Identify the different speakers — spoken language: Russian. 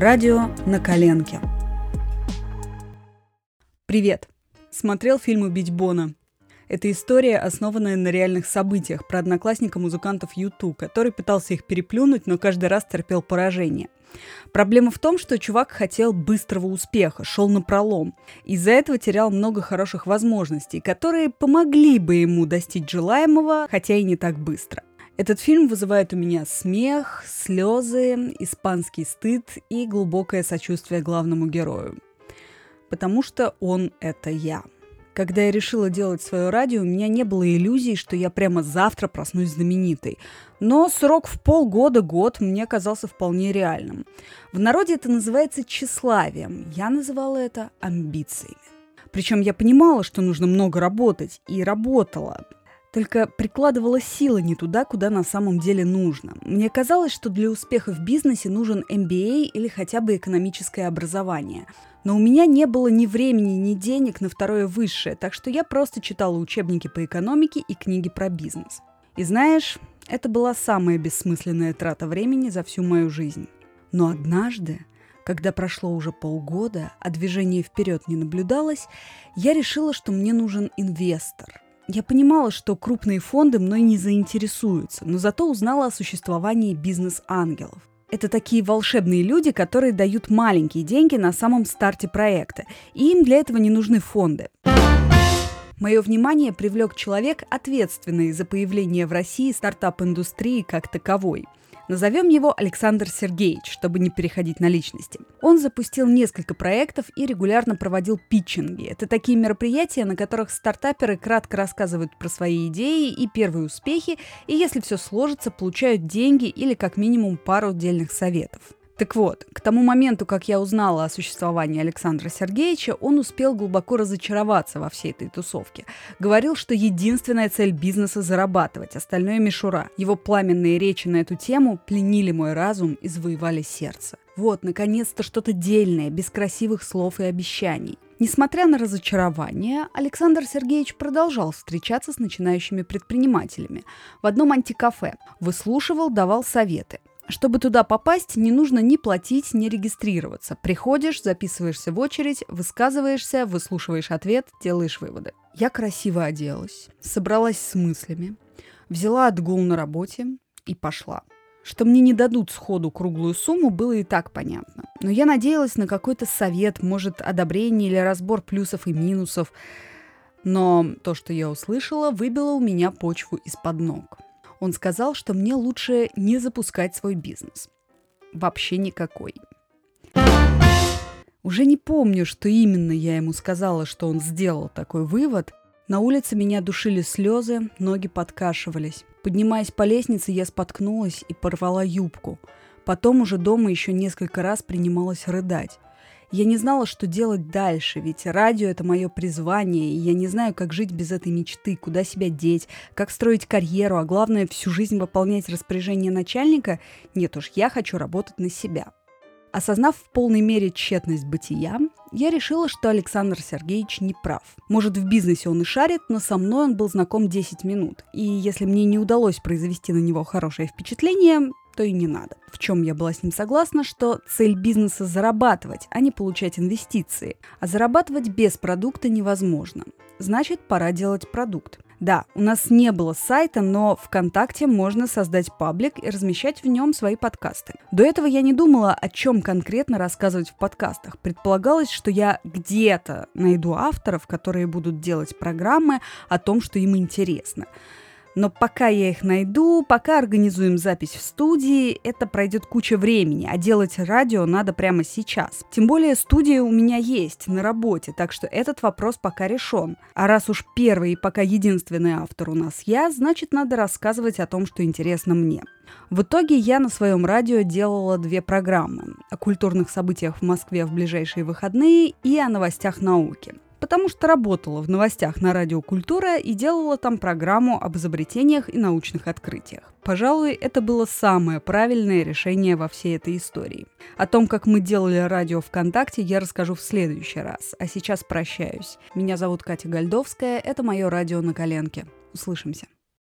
Speaker 1: Радио на коленке. Привет! Смотрел фильм «Убить Бона». Это история, основанная на реальных событиях про одноклассника музыкантов Юту, который пытался их переплюнуть, но каждый раз терпел поражение. Проблема в том, что чувак хотел быстрого успеха, шел на пролом. Из-за этого терял много хороших возможностей, которые помогли бы ему достичь желаемого, хотя и не так быстро. Этот фильм вызывает у меня смех, слезы, испанский стыд и глубокое сочувствие главному герою. Потому что он — это я. Когда я решила делать свое радио, у меня не было иллюзий, что я прямо завтра проснусь знаменитой. Но срок в полгода-год мне казался вполне реальным. В народе это называется тщеславием. Я называла это амбициями. Причем я понимала, что нужно много работать, и работала. Только прикладывала силы не туда, куда на самом деле нужно. Мне казалось, что для успеха в бизнесе нужен MBA или хотя бы экономическое образование. Но у меня не было ни времени, ни денег на второе высшее, так что я просто читала учебники по экономике и книги про бизнес. И знаешь, это была самая бессмысленная трата времени за всю мою жизнь. Но однажды, когда прошло уже полгода, а движения вперед не наблюдалось, я решила, что мне нужен инвестор – я понимала, что крупные фонды мной не заинтересуются, но зато узнала о существовании бизнес-ангелов. Это такие волшебные люди, которые дают маленькие деньги на самом старте проекта, и им для этого не нужны фонды. Мое внимание привлек человек, ответственный за появление в России стартап-индустрии как таковой – Назовем его Александр Сергеевич, чтобы не переходить на личности. Он запустил несколько проектов и регулярно проводил питчинги. Это такие мероприятия, на которых стартаперы кратко рассказывают про свои идеи и первые успехи, и если все сложится, получают деньги или как минимум пару отдельных советов. Так вот, к тому моменту, как я узнала о существовании Александра Сергеевича, он успел глубоко разочароваться во всей этой тусовке. Говорил, что единственная цель бизнеса – зарабатывать, остальное – мишура. Его пламенные речи на эту тему пленили мой разум и завоевали сердце. Вот, наконец-то что-то дельное, без красивых слов и обещаний. Несмотря на разочарование, Александр Сергеевич продолжал встречаться с начинающими предпринимателями в одном антикафе, выслушивал, давал советы. Чтобы туда попасть, не нужно ни платить, ни регистрироваться. Приходишь, записываешься в очередь, высказываешься, выслушиваешь ответ, делаешь выводы. Я красиво оделась, собралась с мыслями, взяла отгул на работе и пошла. Что мне не дадут сходу круглую сумму, было и так понятно. Но я надеялась на какой-то совет, может, одобрение или разбор плюсов и минусов. Но то, что я услышала, выбило у меня почву из-под ног. Он сказал, что мне лучше не запускать свой бизнес. Вообще никакой. Уже не помню, что именно я ему сказала, что он сделал такой вывод. На улице меня душили слезы, ноги подкашивались. Поднимаясь по лестнице, я споткнулась и порвала юбку. Потом уже дома еще несколько раз принималась рыдать. Я не знала, что делать дальше, ведь радио — это мое призвание, и я не знаю, как жить без этой мечты, куда себя деть, как строить карьеру, а главное, всю жизнь выполнять распоряжение начальника. Нет уж, я хочу работать на себя. Осознав в полной мере тщетность бытия, я решила, что Александр Сергеевич не прав. Может, в бизнесе он и шарит, но со мной он был знаком 10 минут. И если мне не удалось произвести на него хорошее впечатление, то и не надо. В чем я была с ним согласна, что цель бизнеса зарабатывать, а не получать инвестиции. А зарабатывать без продукта невозможно. Значит, пора делать продукт. Да, у нас не было сайта, но ВКонтакте можно создать паблик и размещать в нем свои подкасты. До этого я не думала, о чем конкретно рассказывать в подкастах. Предполагалось, что я где-то найду авторов, которые будут делать программы о том, что им интересно. Но пока я их найду, пока организуем запись в студии, это пройдет куча времени, а делать радио надо прямо сейчас. Тем более студия у меня есть на работе, так что этот вопрос пока решен. А раз уж первый и пока единственный автор у нас я, значит надо рассказывать о том, что интересно мне. В итоге я на своем радио делала две программы о культурных событиях в Москве в ближайшие выходные и о новостях науки потому что работала в новостях на радио «Культура» и делала там программу об изобретениях и научных открытиях. Пожалуй, это было самое правильное решение во всей этой истории. О том, как мы делали радио ВКонтакте, я расскажу в следующий раз. А сейчас прощаюсь. Меня зовут Катя Гальдовская, это мое радио на коленке. Услышимся.